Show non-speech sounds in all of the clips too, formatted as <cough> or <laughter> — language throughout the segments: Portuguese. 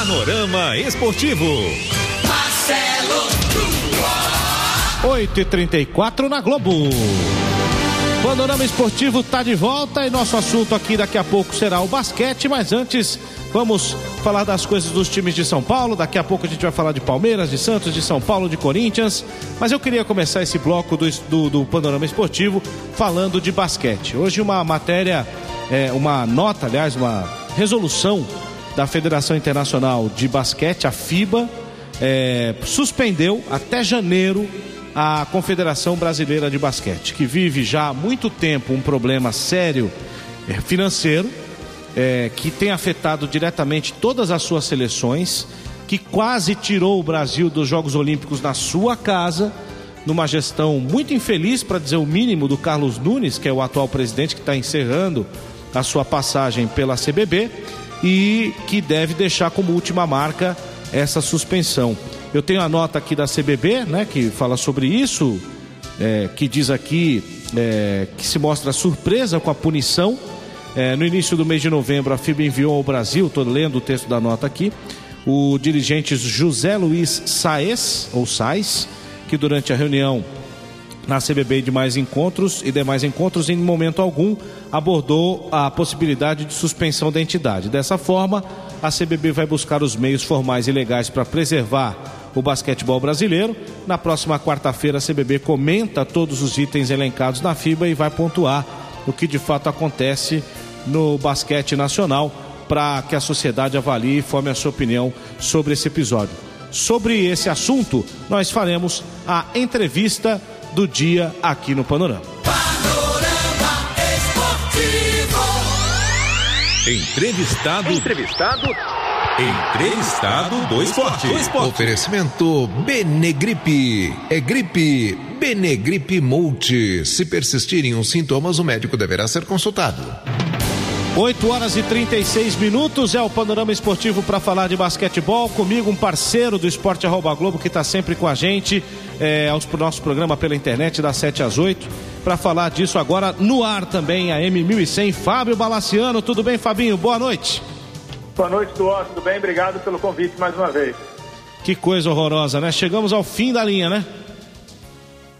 Panorama Esportivo. Marcelo 8 e 34 na Globo. Panorama Esportivo está de volta e nosso assunto aqui daqui a pouco será o basquete, mas antes vamos falar das coisas dos times de São Paulo. Daqui a pouco a gente vai falar de Palmeiras, de Santos, de São Paulo, de Corinthians. Mas eu queria começar esse bloco do, do, do Panorama Esportivo falando de basquete. Hoje uma matéria, é, uma nota, aliás, uma resolução da Federação Internacional de Basquete, a FIBA, é, suspendeu até janeiro a Confederação Brasileira de Basquete, que vive já há muito tempo um problema sério é, financeiro, é, que tem afetado diretamente todas as suas seleções, que quase tirou o Brasil dos Jogos Olímpicos na sua casa, numa gestão muito infeliz, para dizer o mínimo, do Carlos Nunes, que é o atual presidente que está encerrando a sua passagem pela CBB e que deve deixar como última marca essa suspensão. Eu tenho a nota aqui da CBB, né, que fala sobre isso, é, que diz aqui é, que se mostra surpresa com a punição. É, no início do mês de novembro, a FIBA enviou ao Brasil, estou lendo o texto da nota aqui, o dirigente José Luiz Saez, ou Sais, que durante a reunião na CBB de mais encontros e demais encontros, em momento algum abordou a possibilidade de suspensão da entidade. Dessa forma, a CBB vai buscar os meios formais e legais para preservar o basquetebol brasileiro. Na próxima quarta-feira, a CBB comenta todos os itens elencados na FIBA e vai pontuar o que de fato acontece no basquete nacional para que a sociedade avalie e forme a sua opinião sobre esse episódio. Sobre esse assunto, nós faremos a entrevista do dia aqui no Panorama. Panorama Esportivo. Entrevistado. Entrevistado. Entrevistado do esporte. do esporte. Oferecimento Benegripe. É gripe. Benegripe Multi. Se persistirem os sintomas, o médico deverá ser consultado. 8 horas e 36 minutos é o panorama esportivo para falar de basquetebol. Comigo, um parceiro do Esporte Arroba Globo que está sempre com a gente é, aos nosso programa pela internet das 7 às 8. Para falar disso agora no ar também, a M1100, Fábio Balaciano. Tudo bem, Fabinho? Boa noite. Boa noite, Tuó. Tudo bem? Obrigado pelo convite mais uma vez. Que coisa horrorosa, né? Chegamos ao fim da linha, né?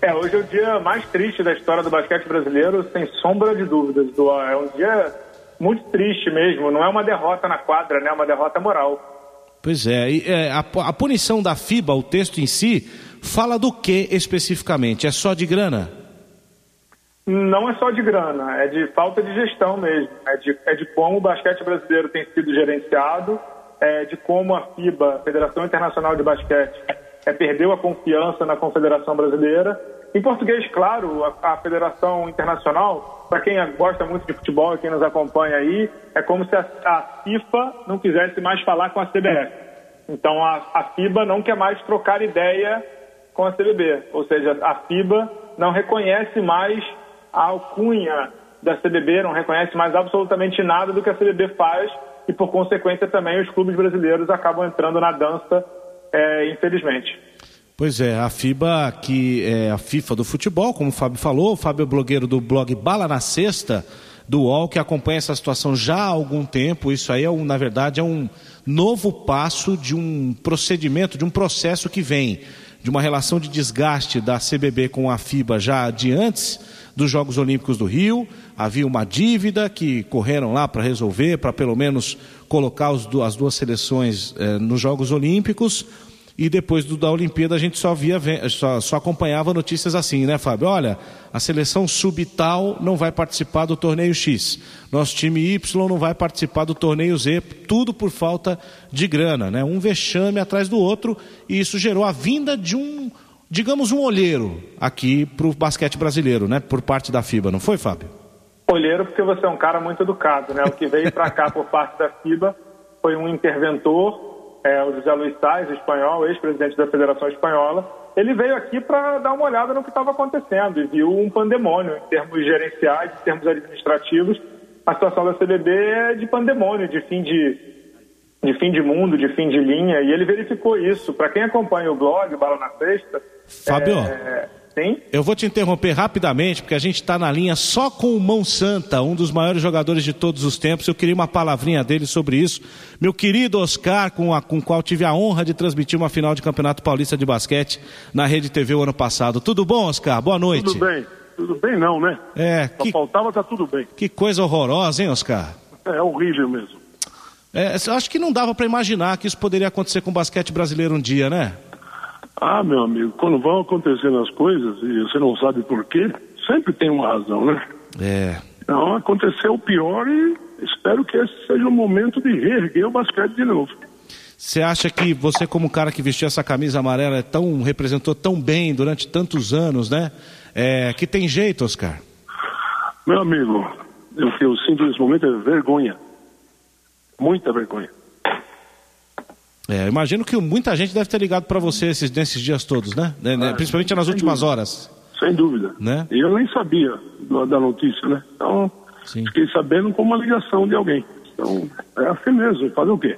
É, hoje é o dia mais triste da história do basquete brasileiro, sem sombra de dúvidas, Tuó. É um dia muito triste mesmo. Não é uma derrota na quadra, né? É uma derrota moral. Pois é. E, é a, a, punição da FIBA, o texto em si, fala do que especificamente? É só de grana? Não é só de grana, é de falta de gestão mesmo. É de, é de como o basquete brasileiro tem sido gerenciado, é de como a FIBA, Federação Internacional de Basquete, é, perdeu a confiança na Confederação Brasileira em português, claro, a, a Federação Internacional, para quem gosta muito de futebol e quem nos acompanha aí, é como se a, a FIFA não quisesse mais falar com a CBF. Então a, a FIBA não quer mais trocar ideia com a CBB, ou seja, a FIBA não reconhece mais a alcunha da CBB, não reconhece mais absolutamente nada do que a CBB faz e, por consequência, também os clubes brasileiros acabam entrando na dança, é, infelizmente. Pois é, a FIBA, que é a FIFA do futebol, como o Fábio falou, o Fábio é blogueiro do blog Bala na Sexta, do UOL, que acompanha essa situação já há algum tempo. Isso aí, é um, na verdade, é um novo passo de um procedimento, de um processo que vem de uma relação de desgaste da CBB com a FIBA já de antes dos Jogos Olímpicos do Rio. Havia uma dívida que correram lá para resolver, para pelo menos colocar os, as duas seleções eh, nos Jogos Olímpicos e depois do, da Olimpíada a gente só via, só, só acompanhava notícias assim, né, Fábio? Olha, a seleção sub tal não vai participar do torneio X, nosso time Y não vai participar do torneio Z, tudo por falta de grana, né? Um vexame atrás do outro e isso gerou a vinda de um, digamos, um olheiro aqui para o basquete brasileiro, né? Por parte da FIBA, não foi, Fábio? Olheiro porque você é um cara muito educado, né? O que veio para cá por parte da FIBA foi um interventor é, o José Luiz Sais, espanhol, ex-presidente da Federação Espanhola, ele veio aqui para dar uma olhada no que estava acontecendo e viu um pandemônio em termos gerenciais, em termos administrativos. A situação da CBB é de pandemônio, de fim de, de fim de mundo, de fim de linha, e ele verificou isso. Para quem acompanha o blog Bala na Sexta, Fábio, é, Sim. Eu vou te interromper rapidamente, porque a gente está na linha só com o Mão Santa, um dos maiores jogadores de todos os tempos. Eu queria uma palavrinha dele sobre isso. Meu querido Oscar, com o com qual tive a honra de transmitir uma final de Campeonato Paulista de Basquete na Rede TV o ano passado. Tudo bom, Oscar? Boa noite. Tudo bem. Tudo bem não, né? É. Só que, faltava, tá tudo bem. que coisa horrorosa, hein, Oscar? É horrível mesmo. É, eu acho que não dava para imaginar que isso poderia acontecer com o basquete brasileiro um dia, né? Ah, meu amigo, quando vão acontecendo as coisas e você não sabe por quê, sempre tem uma razão, né? É. Então aconteceu o pior e espero que esse seja o momento de reerguer o basquete de novo. Você acha que você, como cara que vestiu essa camisa amarela, é tão, representou tão bem durante tantos anos, né? É, que tem jeito, Oscar? Meu amigo, o que eu sinto nesse momento é vergonha. Muita vergonha. É, imagino que muita gente deve ter ligado para você esses, nesses dias todos, né? Né, né? Ah, Principalmente nas últimas dúvida. horas. Sem dúvida. Né? E eu nem sabia da notícia, né? Então, Sim. fiquei sabendo com uma ligação de alguém. Então, é assim mesmo, fazer o quê?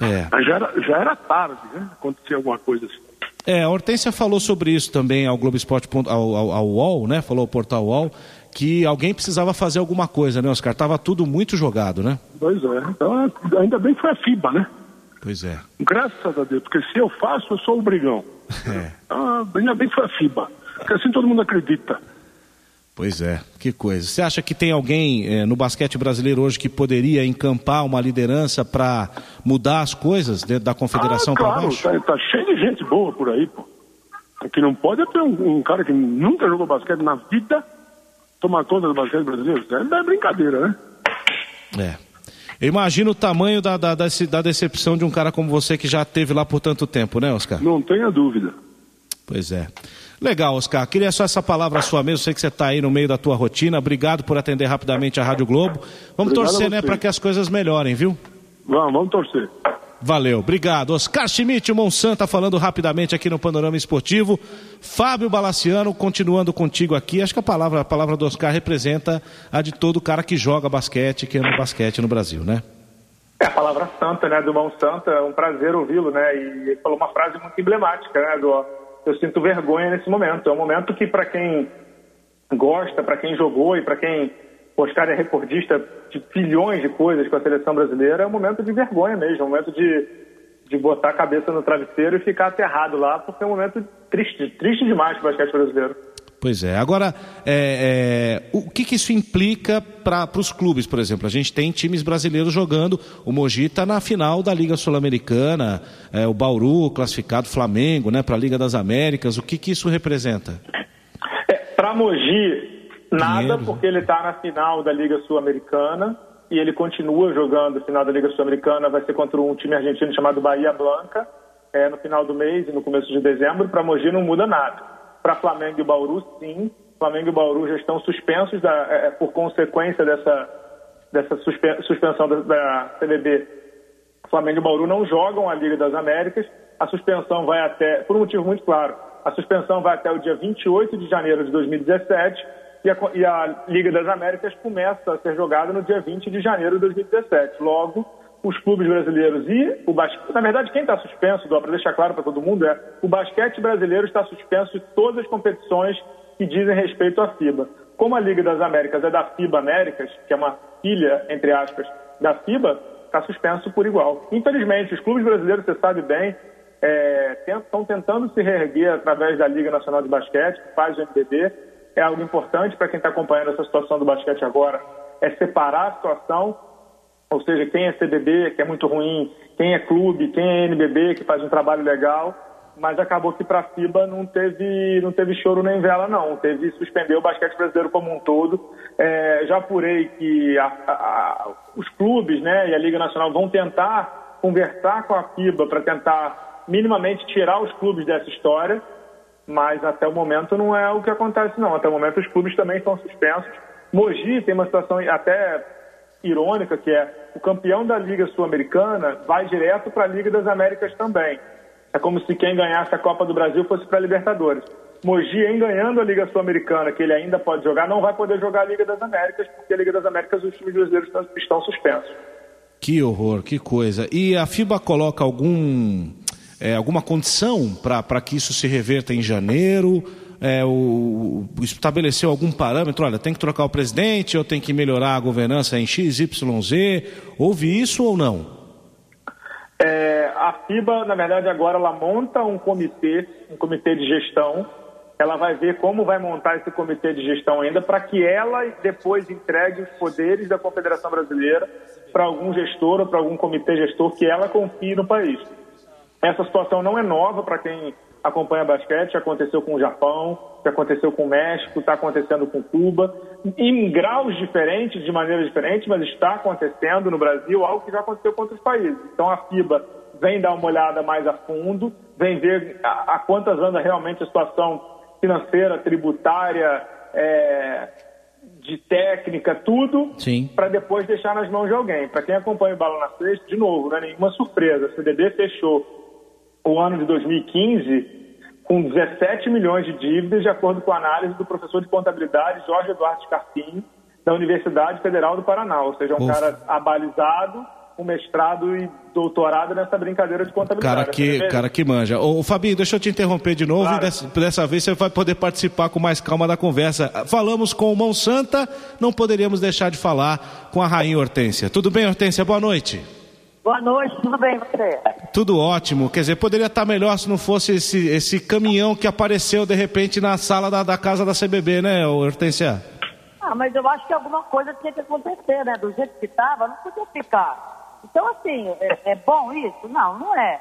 É. Mas já era, já era tarde, né? Acontecer alguma coisa assim. É, a Hortência falou sobre isso também ao Globo Esporte, ao, ao, ao UOL, né? Falou ao portal UOL, que alguém precisava fazer alguma coisa, né, Oscar? Tava tudo muito jogado, né? Pois é. Então, ainda bem que foi a FIBA, né? Pois é. Graças a Deus, porque se eu faço, eu sou o brigão. <laughs> É. Ah, ainda bem que foi a FIBA. Porque assim todo mundo acredita. Pois é, que coisa. Você acha que tem alguém eh, no basquete brasileiro hoje que poderia encampar uma liderança para mudar as coisas dentro da confederação ah, para claro, baixo? tá, tá cheio de gente boa por aí, pô. O que não pode é ter um, um cara que nunca jogou basquete na vida tomar conta do basquete brasileiro. Isso é brincadeira, né? É. Eu imagino o tamanho da, da, da, da decepção de um cara como você que já esteve lá por tanto tempo, né, Oscar? Não tenha dúvida. Pois é. Legal, Oscar. Queria só essa palavra sua mesmo. Sei que você está aí no meio da tua rotina. Obrigado por atender rapidamente a Rádio Globo. Vamos Obrigado torcer, né, para que as coisas melhorem, viu? Vamos, vamos torcer. Valeu, obrigado. Oscar Schmidt, o Monsanto, falando rapidamente aqui no Panorama Esportivo. Fábio Balaciano, continuando contigo aqui. Acho que a palavra, a palavra do Oscar representa a de todo cara que joga basquete, que ama basquete no Brasil, né? É a palavra santa, né, do Mão Santa, é um prazer ouvi-lo, né, e ele falou uma frase muito emblemática, né, do eu sinto vergonha nesse momento. É um momento que para quem gosta, para quem jogou e para quem Oscar é recordista de bilhões de coisas com a seleção brasileira, é um momento de vergonha mesmo, é um momento de, de botar a cabeça no travesseiro e ficar aterrado lá, porque é um momento triste, triste demais para o basquete brasileiro. Pois é. Agora, é, é, o que, que isso implica para os clubes, por exemplo? A gente tem times brasileiros jogando. O Mogi está na final da Liga Sul-Americana, é, o Bauru classificado, Flamengo, né, para a Liga das Américas. O que, que isso representa? É, para Mogi, nada, porque ele está na final da Liga Sul-Americana e ele continua jogando a final da Liga Sul-Americana. Vai ser contra um time argentino chamado Bahia Blanca, é, no final do mês e no começo de dezembro. Para Mogi não muda nada. Para Flamengo e Bauru, sim. Flamengo e Bauru já estão suspensos da, é, por consequência dessa, dessa suspe- suspensão da, da CBB. Flamengo e Bauru não jogam a Liga das Américas. A suspensão vai até, por um motivo muito claro, a suspensão vai até o dia 28 de janeiro de 2017 e a, e a Liga das Américas começa a ser jogada no dia 20 de janeiro de 2017. Logo, os clubes brasileiros e o basquete. Na verdade, quem está suspenso, para deixar claro para todo mundo, é o basquete brasileiro está suspenso de todas as competições que dizem respeito à FIBA. Como a Liga das Américas é da FIBA Américas, que é uma filha, entre aspas, da FIBA, está suspenso por igual. Infelizmente, os clubes brasileiros, você sabe bem, estão tentando se reerguer através da Liga Nacional de Basquete, que faz o NBB. É algo importante para quem está acompanhando essa situação do basquete agora, é separar a situação, ou seja, quem é CBB, que é muito ruim, quem é clube, quem é NBB, que faz um trabalho legal, mas acabou que para a FIBA não teve, não teve choro nem vela, não. Teve suspender o basquete brasileiro como um todo. É, já apurei que a- a- os clubes né, e a Liga Nacional vão tentar conversar com a FIBA para tentar minimamente tirar os clubes dessa história, mas até o momento não é o que acontece, não. Até o momento os clubes também estão suspensos. Mogi tem uma situação até irônica, que é o campeão da Liga Sul-Americana vai direto para a Liga das Américas também. É como se quem ganhasse a Copa do Brasil fosse para a Libertadores. Mogi, em ganhando a Liga Sul-Americana, que ele ainda pode jogar, não vai poder jogar a Liga das Américas, porque a Liga das Américas os times brasileiros estão, estão suspensos. Que horror, que coisa. E a FIBA coloca algum, é, alguma condição para que isso se reverta em janeiro? é, o, estabeleceu algum parâmetro? Olha, tem que trocar o presidente ou tem que melhorar a governança em X, Y, Z? Houve isso ou não? É, a FIBA, na verdade, agora ela monta um comitê, um comitê de gestão. Ela vai ver como vai montar esse comitê de gestão ainda para que ela depois entregue os poderes da Confederação Brasileira para algum gestor ou para algum comitê gestor que ela confie no país. Essa situação não é nova para quem acompanha basquete, aconteceu com o Japão, aconteceu com o México, está acontecendo com Cuba, em graus diferentes, de maneira diferente, mas está acontecendo no Brasil algo que já aconteceu com outros países. Então a FIBA vem dar uma olhada mais a fundo, vem ver a, a quantas anda realmente a situação financeira, tributária, é, de técnica, tudo, para depois deixar nas mãos de alguém. Para quem acompanha o Bala na Sexta, de novo, não é nenhuma surpresa. A CDB fechou o ano de 2015 com 17 milhões de dívidas, de acordo com a análise do professor de contabilidade Jorge Eduardo Scarpini, da Universidade Federal do Paraná. Ou seja, um Ufa. cara abalizado, com mestrado e doutorado nessa brincadeira de contabilidade. Cara que, cara que manja. Ô, Fabinho, deixa eu te interromper de novo claro. e dessa, dessa, vez você vai poder participar com mais calma da conversa. Falamos com o Mão Santa, não poderíamos deixar de falar com a Rainha Hortência. Tudo bem, Hortência? Boa noite. Boa noite, tudo bem você? Tudo ótimo. Quer dizer, poderia estar melhor se não fosse esse, esse caminhão que apareceu de repente na sala da, da casa da CBB, né, Hortência? Ah, mas eu acho que alguma coisa tinha que acontecer, né? Do jeito que estava, não podia ficar. Então, assim, é, é bom isso? Não, não é.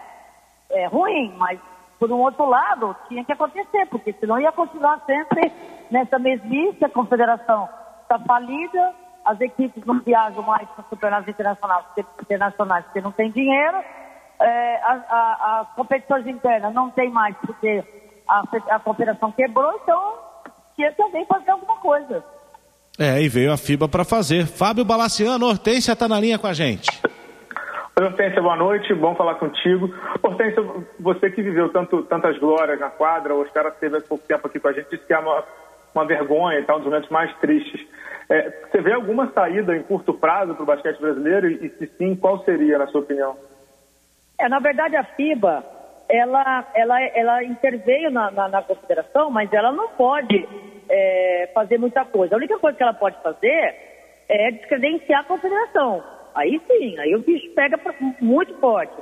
É ruim, mas por um outro lado, tinha que acontecer, porque senão ia continuar sempre nessa mesmice, a confederação está falida, as equipes não viajam mais para campeonatos internacionais, internacionais porque não tem dinheiro, é, as competições internas não tem mais porque a, a cooperação quebrou, então tinha que alguém fazer alguma coisa. É, e veio a FIBA para fazer. Fábio Balaciano, Hortência está na linha com a gente. Oi, Hortência, boa noite, bom falar contigo. Hortência, você que viveu tanto, tantas glórias na quadra, o Oscar esteve há pouco tempo aqui com a gente, disse que é uma, uma vergonha e tal, um dos momentos mais tristes. É, você vê alguma saída em curto prazo para o basquete brasileiro e, se sim, qual seria, na sua opinião? É, na verdade, a FIBA, ela, ela, ela interveio na, na, na confederação, mas ela não pode é, fazer muita coisa. A única coisa que ela pode fazer é descredenciar a confederação. Aí sim, aí o bicho pega muito forte.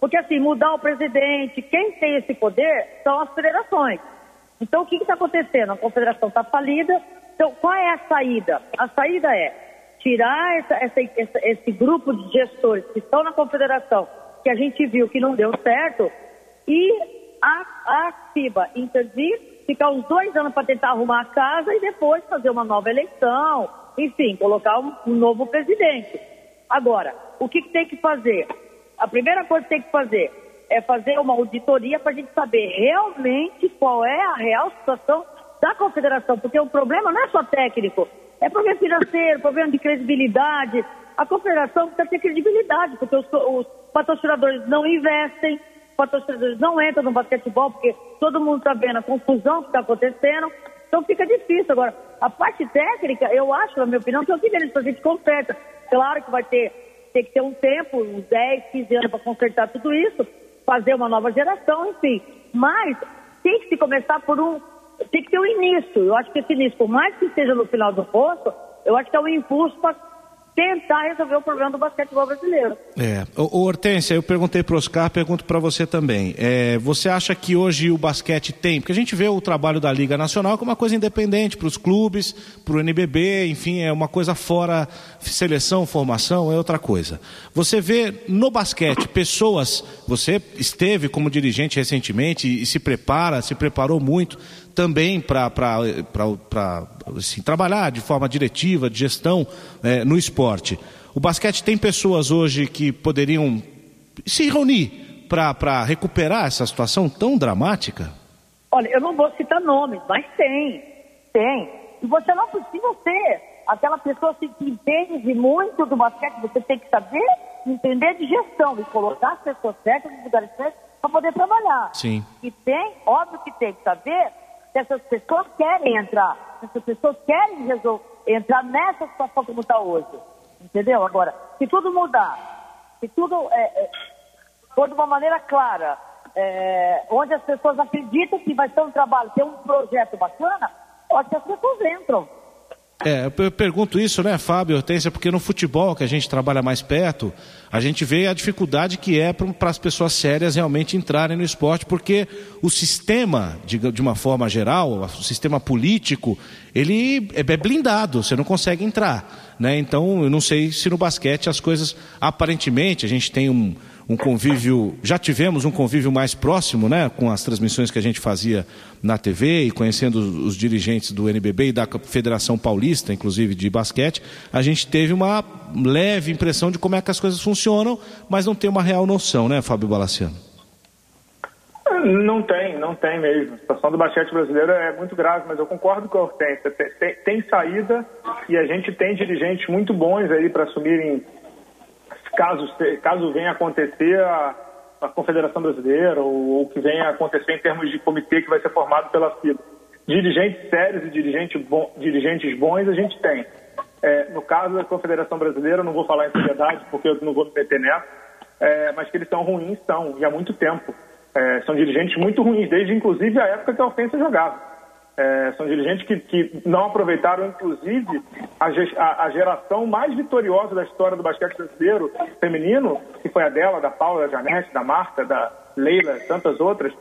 Porque assim, mudar o presidente, quem tem esse poder são as federações. Então o que está acontecendo? A confederação está falida, então, qual é a saída? A saída é tirar essa, essa, essa, esse grupo de gestores que estão na confederação, que a gente viu que não deu certo, e a, a FIBA intervir, ficar uns dois anos para tentar arrumar a casa e depois fazer uma nova eleição, enfim, colocar um, um novo presidente. Agora, o que, que tem que fazer? A primeira coisa que tem que fazer é fazer uma auditoria para a gente saber realmente qual é a real situação da confederação, porque o problema não é só técnico, é problema financeiro, problema de credibilidade. A confederação precisa ter credibilidade, porque os, os patrocinadores não investem, patrocinadores não entram no basquetebol, porque todo mundo está vendo a confusão que está acontecendo. Então fica difícil. Agora, a parte técnica, eu acho, na minha opinião, que é o que eles a gente conserta. Claro que vai ter, ter que ter um tempo, uns 10, 15 anos para consertar tudo isso, fazer uma nova geração, enfim. Mas tem que se começar por um tem que ter um início. Eu acho que esse início, por mais que esteja no final do poço, eu acho que é um impulso para tentar resolver o problema do basquetebol brasileiro. É. O, Hortência, eu perguntei para o Oscar, pergunto para você também. É, você acha que hoje o basquete tem, porque a gente vê o trabalho da Liga Nacional como uma coisa independente para os clubes, para o NBB, enfim, é uma coisa fora seleção, formação, é outra coisa. Você vê no basquete pessoas, você esteve como dirigente recentemente e se prepara, se preparou muito também para assim, trabalhar de forma diretiva, de gestão é, no esporte. O basquete tem pessoas hoje que poderiam se reunir para recuperar essa situação tão dramática? Olha, eu não vou citar nomes, mas tem, tem. E você não precisa ser aquela pessoa que entende muito do basquete, você tem que saber entender de gestão e colocar as pessoas certas nos lugares certos para poder trabalhar. Sim. E tem, óbvio que tem que saber se essas pessoas querem entrar, essas pessoas querem resolver, entrar nessa situação como está hoje. Entendeu? Agora, se tudo mudar, se tudo é, é, for de uma maneira clara, é, onde as pessoas acreditam que vai ser um trabalho, ter um projeto bacana, pode que as pessoas entram. É, eu pergunto isso, né, Fábio Hortência, porque no futebol, que a gente trabalha mais perto, a gente vê a dificuldade que é para as pessoas sérias realmente entrarem no esporte, porque o sistema, de, de uma forma geral, o sistema político, ele é, é blindado, você não consegue entrar. Né? Então, eu não sei se no basquete as coisas, aparentemente, a gente tem um, um convívio, já tivemos um convívio mais próximo, né, com as transmissões que a gente fazia na TV e conhecendo os, dirigentes do NBB e da Federação Paulista, inclusive de basquete, a gente teve uma leve impressão de como é que as coisas funcionam, mas não tem uma real noção, né, Fábio Balaciano? Não tem, não tem mesmo. A situação do basquete brasileiro é muito grave, mas eu concordo com a Hortência. Tem, tem, tem saída e a gente tem dirigentes muito bons aí para assumirem caso, caso venha acontecer a, a Confederação Brasileira ou, que venha acontecer em termos de comitê que vai ser formado pela FIBA. Dirigentes sérios e dirigentes, bom, dirigentes bons a gente tem. É, no caso da Confederação Brasileira, não vou falar em seriedade porque eu não vou me meter nessa, é, mas que eles são ruins, são, e há muito tempo. É, são dirigentes muito ruins, desde inclusive a época que a Ofensa jogava. É, são dirigentes que, que, não aproveitaram, inclusive, a, a, a, geração mais vitoriosa da história do basquete brasileiro feminino, que foi a dela, da Paula, da Janete, da Marta, da Leila, tantas outras,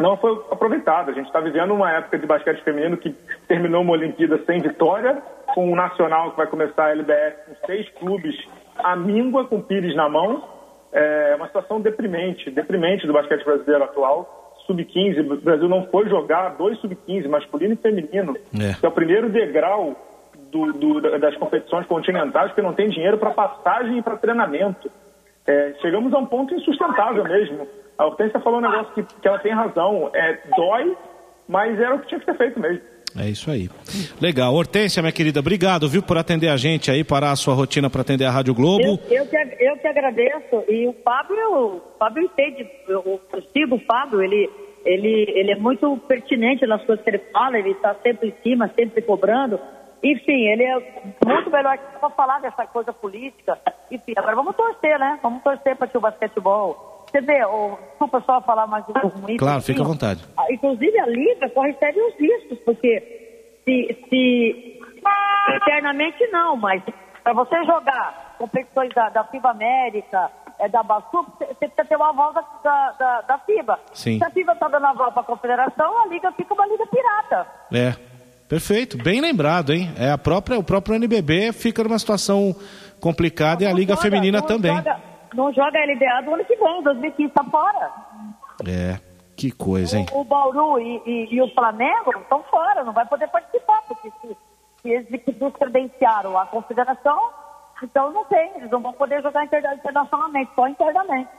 não foi aproveitada. A gente está vivendo uma época de basquete feminino que terminou uma Olimpíada sem vitória, com um nacional que vai começar a LBS com seis clubes à míngua, com Pires na mão. É uma situação deprimente, deprimente do basquete brasileiro atual sub-15, o Brasil não foi jogar dois sub-15, masculino e feminino, é. que é o primeiro degrau do, do, das competições continentais, porque não tem dinheiro para passagem e para treinamento. É, chegamos a um ponto insustentável mesmo. A Hortência falou um negócio que, que ela tem razão. É, dói, mas era o que tinha que ser feito mesmo. É isso aí. Legal. Hortência, minha querida, obrigado, viu, por atender a gente aí, parar a sua rotina para atender a Rádio Globo. Eu, eu, que, eu que agradeço. E o Fábio, o Fábio entende, eu, eu sigo o Fábio, ele, ele, ele é muito pertinente nas coisas que ele fala, ele está sempre em cima, sempre cobrando. Enfim, ele é muito melhor para falar dessa coisa política. Enfim, agora vamos torcer, né? Vamos torcer para que o basquetebol você vê, oh, desculpa só falar mais um ruim. Claro, fica à vontade. Ah, inclusive a Liga corre sérios riscos, porque se, se internamente não, mas para você jogar competições da, da FIBA América, é, da Basu, você precisa ter uma aval da, da, da, FIBA. Sim. Se a FIBA está dando aval para a confederação, a Liga fica uma Liga pirata. É. Perfeito, bem lembrado, hein? É a própria, o próprio NBB fica numa situação complicada não, e a Liga joga, Feminina também. Joga, não joga a LDA do ano que vem, 2015 está fora. É, que coisa, hein? O, o Bauru e, e, e, o Flamengo estão fora, não vai poder participar, porque se, se eles descredenciaram a confederação, então não tem, eles não vão poder jogar internacionalmente, só internamente.